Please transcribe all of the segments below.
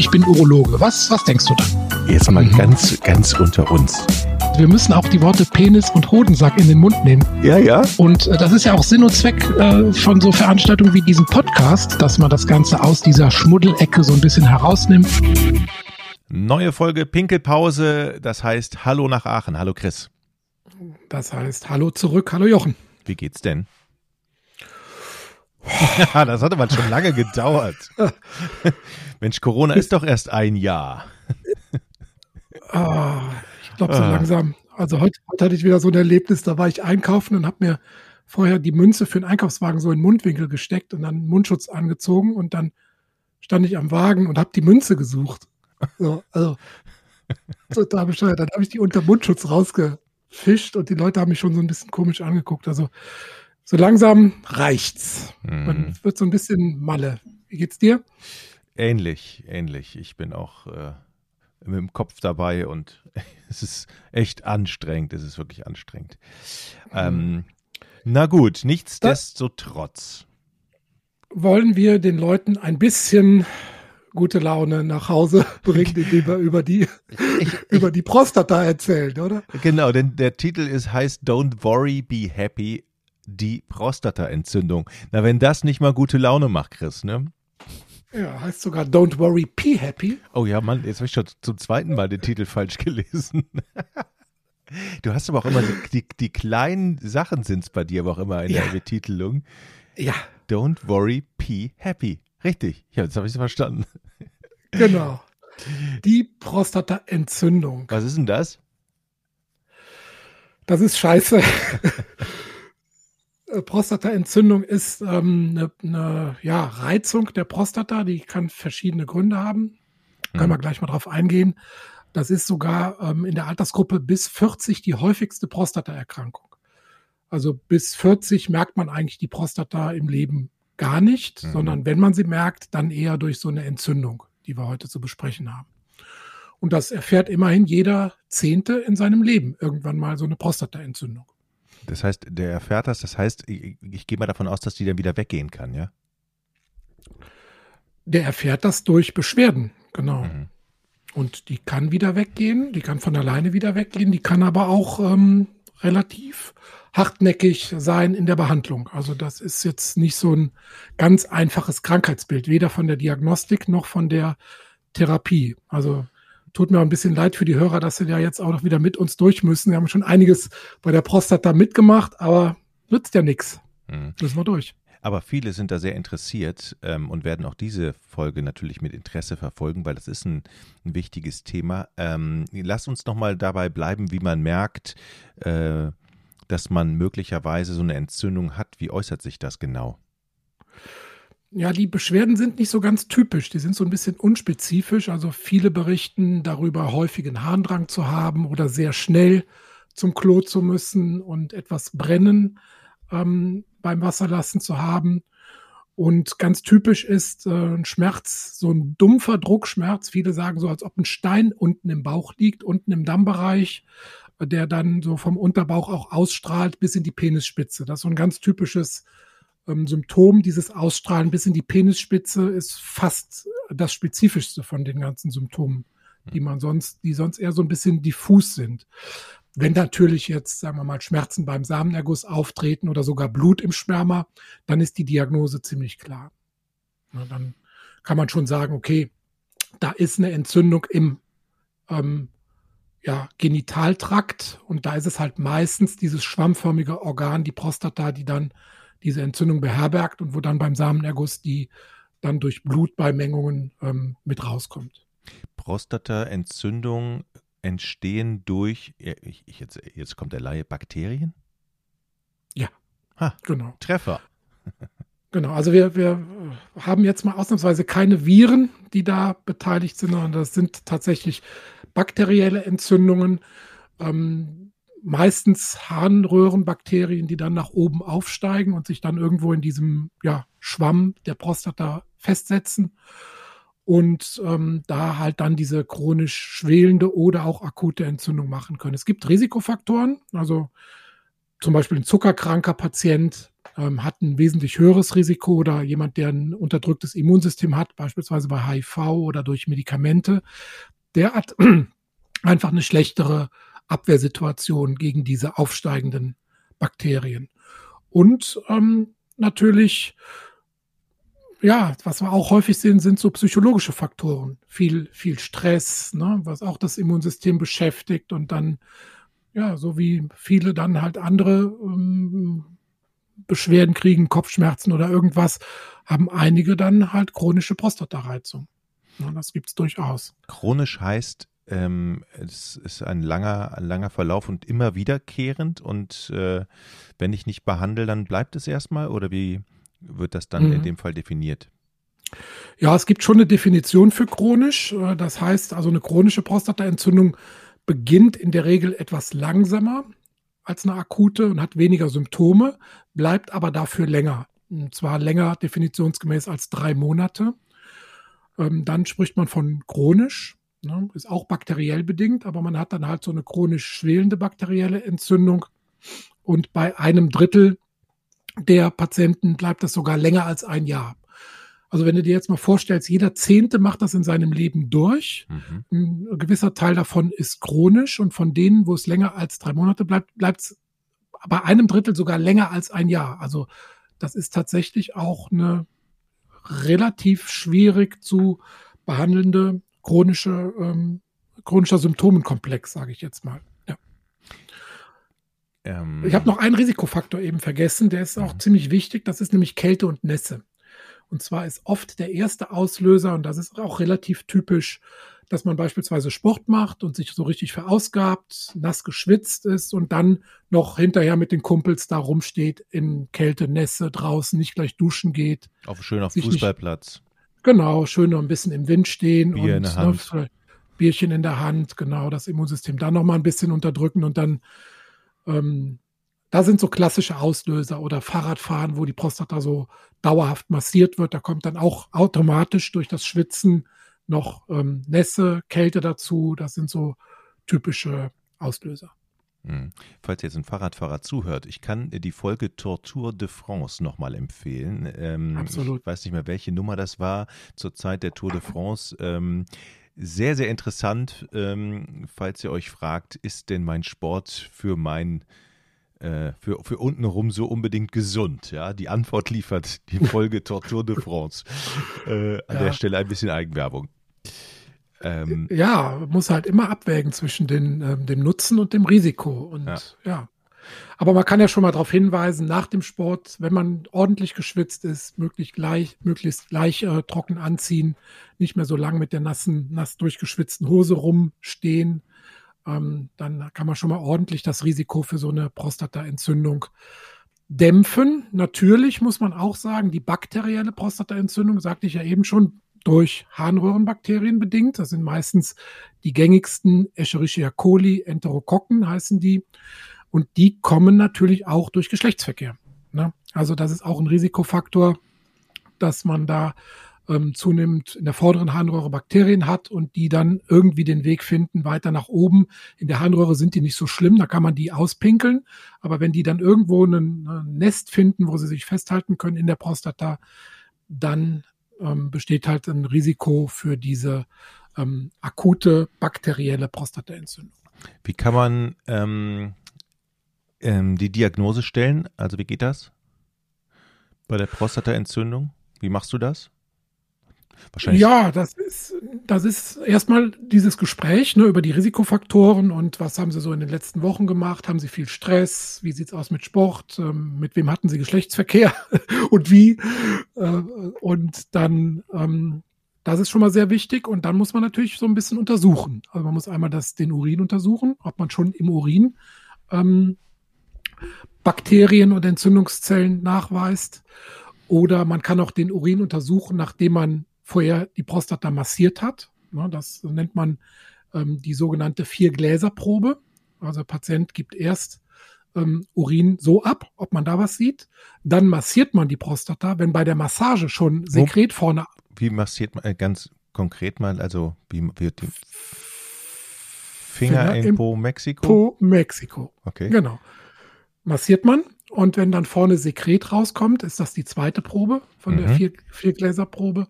ich bin Urologe. Was, was denkst du dann? Jetzt mal mhm. ganz, ganz unter uns. Wir müssen auch die Worte Penis und Hodensack in den Mund nehmen. Ja, ja. Und äh, das ist ja auch Sinn und Zweck äh, von so Veranstaltungen wie diesem Podcast, dass man das Ganze aus dieser Schmuddelecke so ein bisschen herausnimmt. Neue Folge Pinkelpause, das heißt Hallo nach Aachen. Hallo Chris. Das heißt Hallo zurück. Hallo Jochen. Wie geht's denn? Ja, das hatte man schon lange gedauert. Mensch, Corona ist doch erst ein Jahr. Ah, ich glaube so ah. langsam. Also heute, heute, hatte ich wieder so ein Erlebnis, da war ich einkaufen und habe mir vorher die Münze für den Einkaufswagen so in den Mundwinkel gesteckt und dann Mundschutz angezogen und dann stand ich am Wagen und habe die Münze gesucht. So, also total bescheuert. Dann habe ich die unter Mundschutz rausgefischt und die Leute haben mich schon so ein bisschen komisch angeguckt. Also so langsam reicht's. Man mhm. wird so ein bisschen Malle. Wie geht's dir? Ähnlich, ähnlich. Ich bin auch äh, mit dem Kopf dabei und es ist echt anstrengend. Es ist wirklich anstrengend. Ähm, na gut, nichtsdestotrotz. Wollen wir den Leuten ein bisschen gute Laune nach Hause bringen, indem wir über die, ich, über die Prostata erzählen, oder? Genau, denn der Titel ist, heißt Don't Worry, Be Happy die Prostataentzündung. Na, wenn das nicht mal gute Laune macht, Chris, ne? Ja, heißt sogar Don't Worry, Be Happy. Oh ja, Mann, jetzt habe ich schon zum zweiten Mal den Titel falsch gelesen. Du hast aber auch immer die, die, kleinen Sachen sind es bei dir aber auch immer in ja. der Betitelung. Ja. Don't worry, be happy. Richtig. Ja, jetzt habe ich es verstanden. Genau. Die Prostataentzündung. Was ist denn das? Das ist scheiße. Prostataentzündung ist ähm, eine, eine ja, Reizung der Prostata, die kann verschiedene Gründe haben. Können mhm. wir gleich mal drauf eingehen. Das ist sogar ähm, in der Altersgruppe bis 40 die häufigste Prostataerkrankung. Also bis 40 merkt man eigentlich die Prostata im Leben gar nicht, mhm. sondern wenn man sie merkt, dann eher durch so eine Entzündung, die wir heute zu besprechen haben. Und das erfährt immerhin jeder Zehnte in seinem Leben irgendwann mal so eine Prostataentzündung. Das heißt, der erfährt das, das heißt, ich, ich gehe mal davon aus, dass die dann wieder weggehen kann, ja? Der erfährt das durch Beschwerden, genau. Mhm. Und die kann wieder weggehen, die kann von alleine wieder weggehen, die kann aber auch ähm, relativ hartnäckig sein in der Behandlung. Also das ist jetzt nicht so ein ganz einfaches Krankheitsbild, weder von der Diagnostik noch von der Therapie. Also tut mir ein bisschen leid für die Hörer, dass sie ja jetzt auch noch wieder mit uns durch müssen. Wir haben schon einiges bei der Prostata mitgemacht, aber nützt ja nichts. Mhm. Müssen wir durch. Aber viele sind da sehr interessiert ähm, und werden auch diese Folge natürlich mit Interesse verfolgen, weil das ist ein, ein wichtiges Thema. Ähm, lass uns nochmal dabei bleiben, wie man merkt, äh, dass man möglicherweise so eine Entzündung hat. Wie äußert sich das genau? Ja, die Beschwerden sind nicht so ganz typisch. Die sind so ein bisschen unspezifisch. Also viele berichten darüber, häufigen Harndrang zu haben oder sehr schnell zum Klo zu müssen und etwas Brennen ähm, beim Wasserlassen zu haben. Und ganz typisch ist äh, ein Schmerz, so ein dumpfer Druckschmerz. Viele sagen so, als ob ein Stein unten im Bauch liegt, unten im Dammbereich, der dann so vom Unterbauch auch ausstrahlt bis in die Penisspitze. Das ist so ein ganz typisches ähm, Symptom, dieses Ausstrahlen bis in die Penisspitze, ist fast das spezifischste von den ganzen Symptomen, die man sonst, die sonst eher so ein bisschen diffus sind. Wenn natürlich jetzt, sagen wir mal, Schmerzen beim Samenerguss auftreten oder sogar Blut im Sperma, dann ist die Diagnose ziemlich klar. Na, dann kann man schon sagen, okay, da ist eine Entzündung im ähm, ja, Genitaltrakt und da ist es halt meistens dieses schwammförmige Organ, die Prostata, die dann diese Entzündung beherbergt und wo dann beim Samenerguss die dann durch Blutbeimengungen ähm, mit rauskommt. Prostataentzündung entstehen durch, ich, ich, jetzt, jetzt kommt der Laie, Bakterien? Ja, ha, genau. Treffer. Genau, also wir, wir haben jetzt mal ausnahmsweise keine Viren, die da beteiligt sind, sondern das sind tatsächlich bakterielle Entzündungen. Ähm, meistens Harnröhrenbakterien, die dann nach oben aufsteigen und sich dann irgendwo in diesem ja, Schwamm der Prostata festsetzen und ähm, da halt dann diese chronisch schwelende oder auch akute Entzündung machen können. Es gibt Risikofaktoren, also zum Beispiel ein zuckerkranker Patient ähm, hat ein wesentlich höheres Risiko oder jemand, der ein unterdrücktes Immunsystem hat, beispielsweise bei HIV oder durch Medikamente, der hat einfach eine schlechtere Abwehrsituation gegen diese aufsteigenden Bakterien. Und ähm, natürlich, ja, was wir auch häufig sehen, sind so psychologische Faktoren. Viel, viel Stress, ne, was auch das Immunsystem beschäftigt und dann, ja, so wie viele dann halt andere ähm, Beschwerden kriegen, Kopfschmerzen oder irgendwas, haben einige dann halt chronische Prostatareizung. Das gibt's durchaus. Chronisch heißt, ähm, es ist ein langer, ein langer Verlauf und immer wiederkehrend und äh, wenn ich nicht behandle, dann bleibt es erstmal oder wie wird das dann mhm. in dem Fall definiert? Ja, es gibt schon eine Definition für chronisch. Äh, das heißt, also eine chronische Prostataentzündung beginnt in der Regel etwas langsamer als eine akute und hat weniger Symptome, bleibt aber dafür länger. Und zwar länger definitionsgemäß als drei Monate. Ähm, dann spricht man von chronisch. Ne? Ist auch bakteriell bedingt, aber man hat dann halt so eine chronisch schwelende bakterielle Entzündung. Und bei einem Drittel der Patienten bleibt das sogar länger als ein Jahr. Also wenn du dir jetzt mal vorstellst, jeder Zehnte macht das in seinem Leben durch. Mhm. Ein gewisser Teil davon ist chronisch und von denen, wo es länger als drei Monate bleibt, bleibt es bei einem Drittel sogar länger als ein Jahr. Also das ist tatsächlich auch eine relativ schwierig zu behandelnde chronische, ähm, chronischer Symptomenkomplex, sage ich jetzt mal. Ja. Ähm, ich habe noch einen Risikofaktor eben vergessen, der ist auch mhm. ziemlich wichtig, das ist nämlich Kälte und Nässe. Und zwar ist oft der erste Auslöser, und das ist auch relativ typisch, dass man beispielsweise Sport macht und sich so richtig verausgabt, nass geschwitzt ist und dann noch hinterher mit den Kumpels da rumsteht in Kälte, Nässe draußen, nicht gleich duschen geht. Auf schön auf Fußballplatz. Genau, schön noch ein bisschen im Wind stehen Bier und in der Hand. Ne, Bierchen in der Hand, genau, das Immunsystem dann noch mal ein bisschen unterdrücken und dann ähm, da sind so klassische Auslöser oder Fahrradfahren, wo die Prostata so dauerhaft massiert wird. Da kommt dann auch automatisch durch das Schwitzen noch ähm, Nässe, Kälte dazu. Das sind so typische Auslöser. Hm. Falls jetzt ein Fahrradfahrer zuhört, ich kann die Folge Tortur de France nochmal empfehlen. Ähm, Absolut. Ich weiß nicht mehr, welche Nummer das war zur Zeit der Tour de France. Ähm, sehr, sehr interessant, ähm, falls ihr euch fragt, ist denn mein Sport für mein äh, für, für untenrum so unbedingt gesund? Ja, die Antwort liefert die Folge Tortur de France. Äh, an ja. der Stelle ein bisschen Eigenwerbung. Ähm, ja, muss halt immer abwägen zwischen den, ähm, dem Nutzen und dem Risiko. Und ja. ja. Aber man kann ja schon mal darauf hinweisen, nach dem Sport, wenn man ordentlich geschwitzt ist, möglichst gleich, möglichst gleich äh, trocken anziehen, nicht mehr so lang mit der nassen, nass durchgeschwitzten Hose rumstehen. Ähm, dann kann man schon mal ordentlich das Risiko für so eine Prostataentzündung dämpfen. Natürlich muss man auch sagen, die bakterielle Prostataentzündung, sagte ich ja eben schon, durch Harnröhrenbakterien bedingt. Das sind meistens die gängigsten Escherichia coli, Enterokokken heißen die. Und die kommen natürlich auch durch Geschlechtsverkehr. Ne? Also das ist auch ein Risikofaktor, dass man da ähm, zunehmend in der vorderen Harnröhre Bakterien hat und die dann irgendwie den Weg finden weiter nach oben. In der Harnröhre sind die nicht so schlimm, da kann man die auspinkeln. Aber wenn die dann irgendwo ein, ein Nest finden, wo sie sich festhalten können in der Prostata, dann ähm, besteht halt ein Risiko für diese ähm, akute bakterielle Prostataentzündung. Wie kann man ähm, ähm, die Diagnose stellen? Also wie geht das bei der Prostataentzündung? Wie machst du das? Wahrscheinlich. Ja, das ist, das ist erstmal dieses Gespräch ne, über die Risikofaktoren und was haben Sie so in den letzten Wochen gemacht? Haben Sie viel Stress? Wie sieht's aus mit Sport? Ähm, mit wem hatten Sie Geschlechtsverkehr und wie? Äh, und dann, ähm, das ist schon mal sehr wichtig und dann muss man natürlich so ein bisschen untersuchen. Also man muss einmal das, den Urin untersuchen, ob man schon im Urin ähm, Bakterien und Entzündungszellen nachweist. Oder man kann auch den Urin untersuchen, nachdem man vorher die Prostata massiert hat. Das nennt man ähm, die sogenannte Vier-Gläser-Probe. Also der Patient gibt erst ähm, Urin so ab, ob man da was sieht. Dann massiert man die Prostata. Wenn bei der Massage schon Sekret vorne. Wie massiert man äh, ganz konkret mal? Also wie wird die Finger, Finger in Po Mexiko? Po Mexiko. Okay. Genau. massiert man und wenn dann vorne Sekret rauskommt, ist das die zweite Probe von mhm. der vier, Viergläserprobe.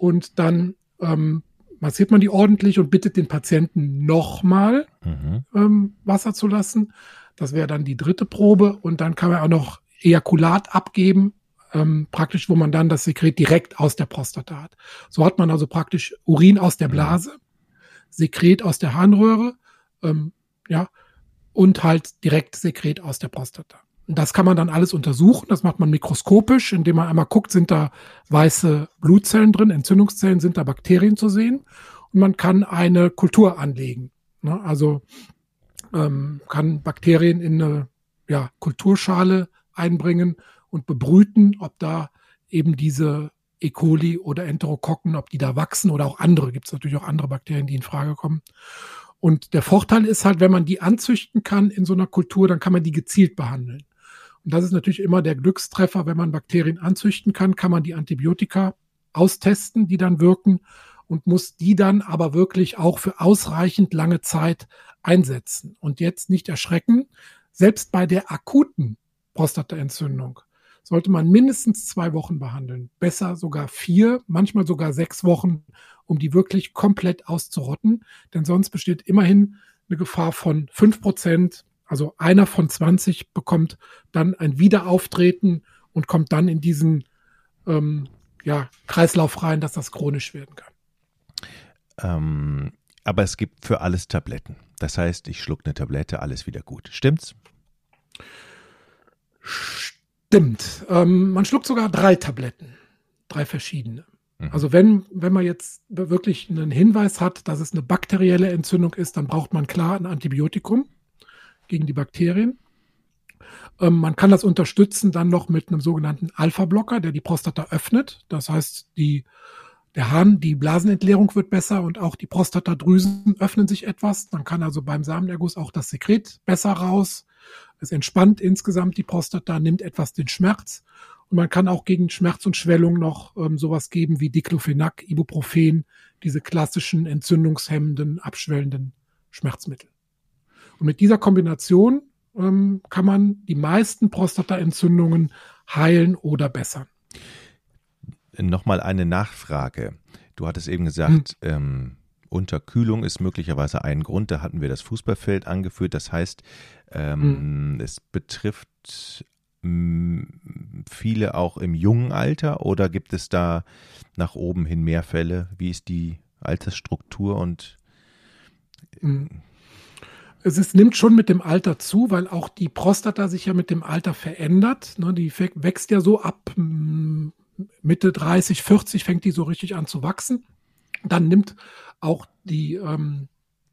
Und dann ähm, massiert man die ordentlich und bittet den Patienten nochmal mhm. ähm, Wasser zu lassen. Das wäre dann die dritte Probe. Und dann kann man auch noch Ejakulat abgeben, ähm, praktisch, wo man dann das Sekret direkt aus der Prostata hat. So hat man also praktisch Urin aus der mhm. Blase, Sekret aus der Harnröhre, ähm, ja, und halt direkt Sekret aus der Prostata. Das kann man dann alles untersuchen. Das macht man mikroskopisch, indem man einmal guckt, sind da weiße Blutzellen drin, Entzündungszellen, sind da Bakterien zu sehen. Und man kann eine Kultur anlegen. Ne? Also ähm, kann Bakterien in eine ja, Kulturschale einbringen und bebrüten, ob da eben diese E. coli oder Enterokokken, ob die da wachsen oder auch andere. Gibt es natürlich auch andere Bakterien, die in Frage kommen. Und der Vorteil ist halt, wenn man die anzüchten kann in so einer Kultur, dann kann man die gezielt behandeln. Und das ist natürlich immer der Glückstreffer, wenn man Bakterien anzüchten kann, kann man die Antibiotika austesten, die dann wirken und muss die dann aber wirklich auch für ausreichend lange Zeit einsetzen. Und jetzt nicht erschrecken, selbst bei der akuten Prostataentzündung sollte man mindestens zwei Wochen behandeln. Besser sogar vier, manchmal sogar sechs Wochen, um die wirklich komplett auszurotten. Denn sonst besteht immerhin eine Gefahr von fünf Prozent also einer von 20 bekommt dann ein Wiederauftreten und kommt dann in diesen ähm, ja, Kreislauf rein, dass das chronisch werden kann. Ähm, aber es gibt für alles Tabletten. Das heißt, ich schluck eine Tablette, alles wieder gut. Stimmt's? Stimmt. Ähm, man schluckt sogar drei Tabletten. Drei verschiedene. Mhm. Also wenn, wenn man jetzt wirklich einen Hinweis hat, dass es eine bakterielle Entzündung ist, dann braucht man klar ein Antibiotikum gegen die Bakterien. Ähm, man kann das unterstützen dann noch mit einem sogenannten Alpha-Blocker, der die Prostata öffnet. Das heißt, die, der Hahn, die Blasenentleerung wird besser und auch die Prostatadrüsen öffnen sich etwas. Dann kann also beim Samenerguss auch das Sekret besser raus. Es entspannt insgesamt die Prostata, nimmt etwas den Schmerz. Und man kann auch gegen Schmerz und Schwellung noch ähm, sowas geben wie Diclofenac, Ibuprofen, diese klassischen entzündungshemmenden, abschwellenden Schmerzmittel. Und mit dieser Kombination ähm, kann man die meisten Prostataentzündungen heilen oder bessern. Nochmal eine Nachfrage. Du hattest eben gesagt, hm. ähm, Unterkühlung ist möglicherweise ein Grund. Da hatten wir das Fußballfeld angeführt. Das heißt, ähm, hm. es betrifft viele auch im jungen Alter oder gibt es da nach oben hin mehr Fälle? Wie ist die Altersstruktur und hm es ist, nimmt schon mit dem Alter zu, weil auch die Prostata sich ja mit dem Alter verändert. Ne, die wächst ja so ab Mitte 30, 40 fängt die so richtig an zu wachsen. Dann nimmt auch die, ähm,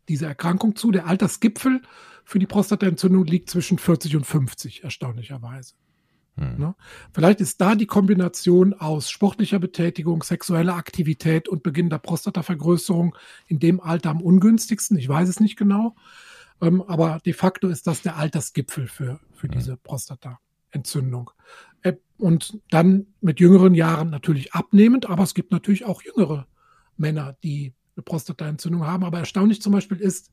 diese Erkrankung zu. Der Altersgipfel für die Prostataentzündung liegt zwischen 40 und 50, erstaunlicherweise. Hm. Ne? Vielleicht ist da die Kombination aus sportlicher Betätigung, sexueller Aktivität und Beginn der Prostatavergrößerung in dem Alter am ungünstigsten. Ich weiß es nicht genau. Ähm, aber de facto ist das der Altersgipfel für, für mhm. diese Prostataentzündung. Äh, und dann mit jüngeren Jahren natürlich abnehmend, aber es gibt natürlich auch jüngere Männer, die eine Prostataentzündung haben. Aber erstaunlich zum Beispiel ist,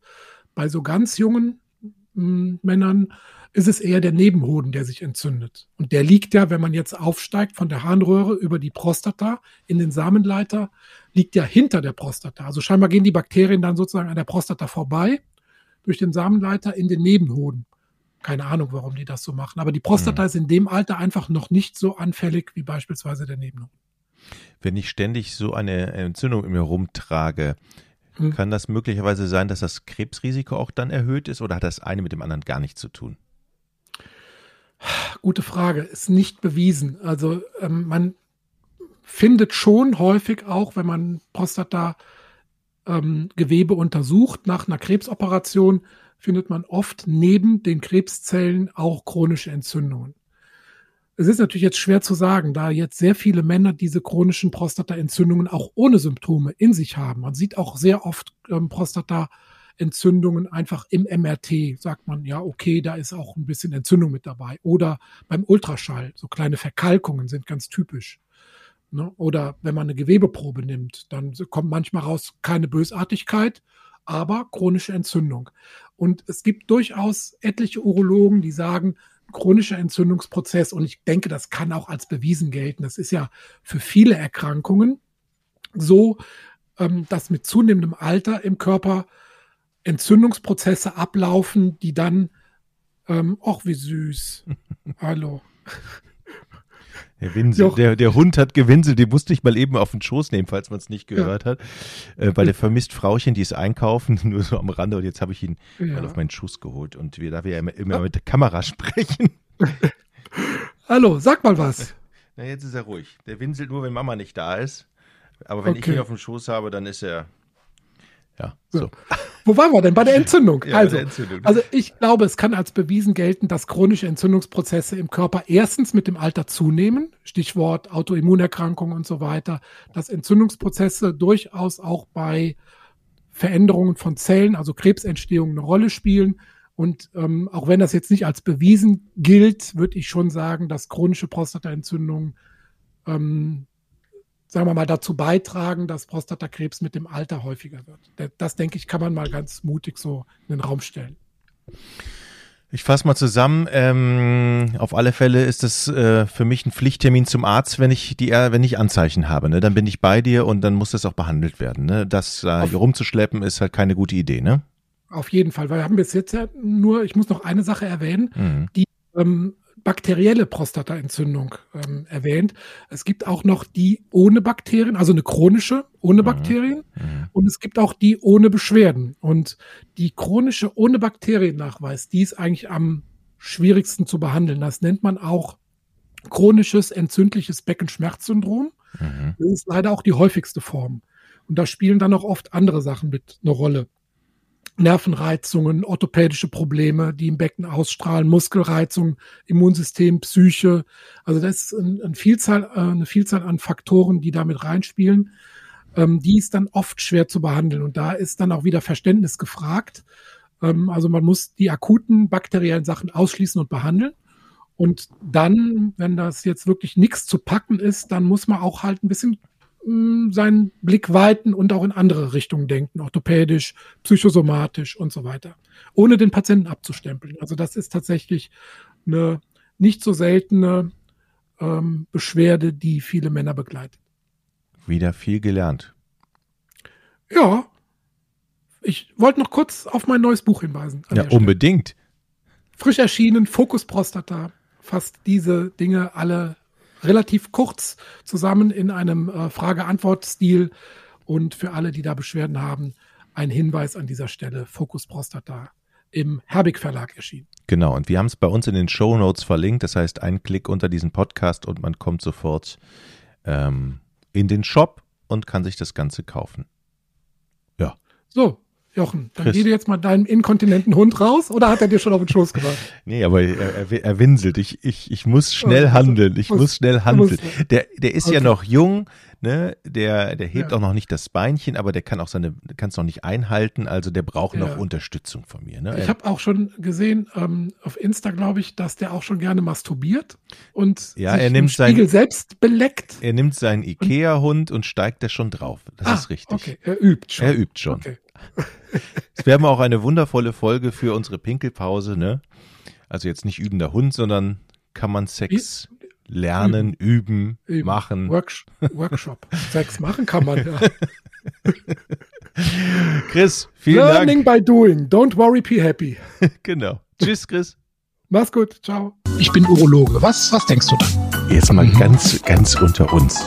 bei so ganz jungen hm, Männern ist es eher der Nebenhoden, der sich entzündet. Und der liegt ja, wenn man jetzt aufsteigt von der Harnröhre über die Prostata in den Samenleiter, liegt ja hinter der Prostata. Also scheinbar gehen die Bakterien dann sozusagen an der Prostata vorbei durch den Samenleiter in den Nebenhoden. Keine Ahnung, warum die das so machen. Aber die Prostata mhm. ist in dem Alter einfach noch nicht so anfällig wie beispielsweise der Nebenhoden. Wenn ich ständig so eine Entzündung in mir rumtrage, hm. kann das möglicherweise sein, dass das Krebsrisiko auch dann erhöht ist oder hat das eine mit dem anderen gar nichts zu tun? Gute Frage. Ist nicht bewiesen. Also ähm, man findet schon häufig auch, wenn man Prostata ähm, Gewebe untersucht nach einer Krebsoperation, findet man oft neben den Krebszellen auch chronische Entzündungen. Es ist natürlich jetzt schwer zu sagen, da jetzt sehr viele Männer diese chronischen Prostataentzündungen auch ohne Symptome in sich haben. Man sieht auch sehr oft ähm, Prostataentzündungen einfach im MRT. Sagt man, ja, okay, da ist auch ein bisschen Entzündung mit dabei. Oder beim Ultraschall, so kleine Verkalkungen sind ganz typisch. Ne? Oder wenn man eine Gewebeprobe nimmt, dann kommt manchmal raus keine Bösartigkeit, aber chronische Entzündung. Und es gibt durchaus etliche Urologen, die sagen, chronischer Entzündungsprozess und ich denke, das kann auch als bewiesen gelten. Das ist ja für viele Erkrankungen so, ähm, dass mit zunehmendem Alter im Körper Entzündungsprozesse ablaufen, die dann, ähm, ach wie süß, hallo. Der, Winsel, der, der, Hund hat gewinselt, den musste ich mal eben auf den Schoß nehmen, falls man es nicht gehört ja. hat. Äh, weil der vermisst Frauchen, die ist einkaufen, nur so am Rande und jetzt habe ich ihn ja. mal auf meinen Schuss geholt. Und wir, da wir ja immer, immer mit der Kamera sprechen. Hallo, sag mal was. Na, jetzt ist er ruhig. Der winselt nur, wenn Mama nicht da ist. Aber wenn okay. ich ihn auf dem Schoß habe, dann ist er ja, so. Wo waren wir denn? Bei der Entzündung. Ja, also, der Entzündung. also ich glaube, es kann als bewiesen gelten, dass chronische Entzündungsprozesse im Körper erstens mit dem Alter zunehmen, Stichwort Autoimmunerkrankungen und so weiter, dass Entzündungsprozesse durchaus auch bei Veränderungen von Zellen, also Krebsentstehung, eine Rolle spielen. Und ähm, auch wenn das jetzt nicht als bewiesen gilt, würde ich schon sagen, dass chronische Prostataentzündungen ähm, sagen wir mal, dazu beitragen, dass Prostatakrebs mit dem Alter häufiger wird. Das, denke ich, kann man mal ganz mutig so in den Raum stellen. Ich fasse mal zusammen. Ähm, auf alle Fälle ist es äh, für mich ein Pflichttermin zum Arzt, wenn ich die, wenn ich Anzeichen habe. Ne? Dann bin ich bei dir und dann muss das auch behandelt werden. Ne? Das äh, rumzuschleppen ist halt keine gute Idee, ne? Auf jeden Fall, weil wir haben bis jetzt ja nur, ich muss noch eine Sache erwähnen, mhm. die ähm, bakterielle Prostataentzündung ähm, erwähnt. Es gibt auch noch die ohne Bakterien, also eine chronische ohne mhm. Bakterien. Mhm. Und es gibt auch die ohne Beschwerden. Und die chronische ohne Bakteriennachweis, die ist eigentlich am schwierigsten zu behandeln. Das nennt man auch chronisches entzündliches Beckenschmerzsyndrom. Mhm. Das ist leider auch die häufigste Form. Und da spielen dann auch oft andere Sachen mit eine Rolle. Nervenreizungen, orthopädische Probleme, die im Becken ausstrahlen, Muskelreizungen, Immunsystem, Psyche. Also das ist eine Vielzahl, äh, eine Vielzahl an Faktoren, die damit reinspielen. Ähm, die ist dann oft schwer zu behandeln. Und da ist dann auch wieder Verständnis gefragt. Ähm, also man muss die akuten bakteriellen Sachen ausschließen und behandeln. Und dann, wenn das jetzt wirklich nichts zu packen ist, dann muss man auch halt ein bisschen seinen Blick weiten und auch in andere Richtungen denken, orthopädisch, psychosomatisch und so weiter, ohne den Patienten abzustempeln. Also das ist tatsächlich eine nicht so seltene ähm, Beschwerde, die viele Männer begleitet. Wieder viel gelernt. Ja. Ich wollte noch kurz auf mein neues Buch hinweisen. Ja, unbedingt. Frisch erschienen, Fokus Prostata, fasst diese Dinge alle relativ kurz zusammen in einem äh, Frage-Antwort-Stil. Und für alle, die da Beschwerden haben, ein Hinweis an dieser Stelle: Fokus Prostata im Herbig Verlag erschienen. Genau, und wir haben es bei uns in den Show Notes verlinkt. Das heißt, ein Klick unter diesen Podcast und man kommt sofort ähm, in den Shop und kann sich das Ganze kaufen. Ja. So, Jochen, dann Chris. geh dir jetzt mal deinen inkontinenten Hund raus oder hat er dir schon auf den Schoß gemacht? Nee, aber er, er, er winselt. Ich, ich, ich muss schnell handeln. Ich muss, muss schnell handeln. Der, der ist okay. ja noch jung, ne? Der, der hebt ja. auch noch nicht das Beinchen, aber der kann auch seine, kann es noch nicht einhalten. Also der braucht ja. noch Unterstützung von mir. Ne? Ich habe auch schon gesehen ähm, auf Insta, glaube ich, dass der auch schon gerne masturbiert und ja, er nimmt Spiegel sein, selbst beleckt. Er nimmt seinen Ikea-Hund und steigt da schon drauf. Das ah, ist richtig. Okay, er übt schon. Er übt schon. Okay. Es wäre mal auch eine wundervolle Folge für unsere Pinkelpause, ne? Also jetzt nicht übender Hund, sondern kann man Sex lernen, üben, üben, üben. machen. Worksh Workshop. Sex machen kann man, ja. Chris, vielen Learning Dank. Learning by doing. Don't worry, be happy. genau. Tschüss, Chris. Mach's gut. Ciao. Ich bin Urologe. Was, was denkst du da? Jetzt mal ganz, ganz unter uns.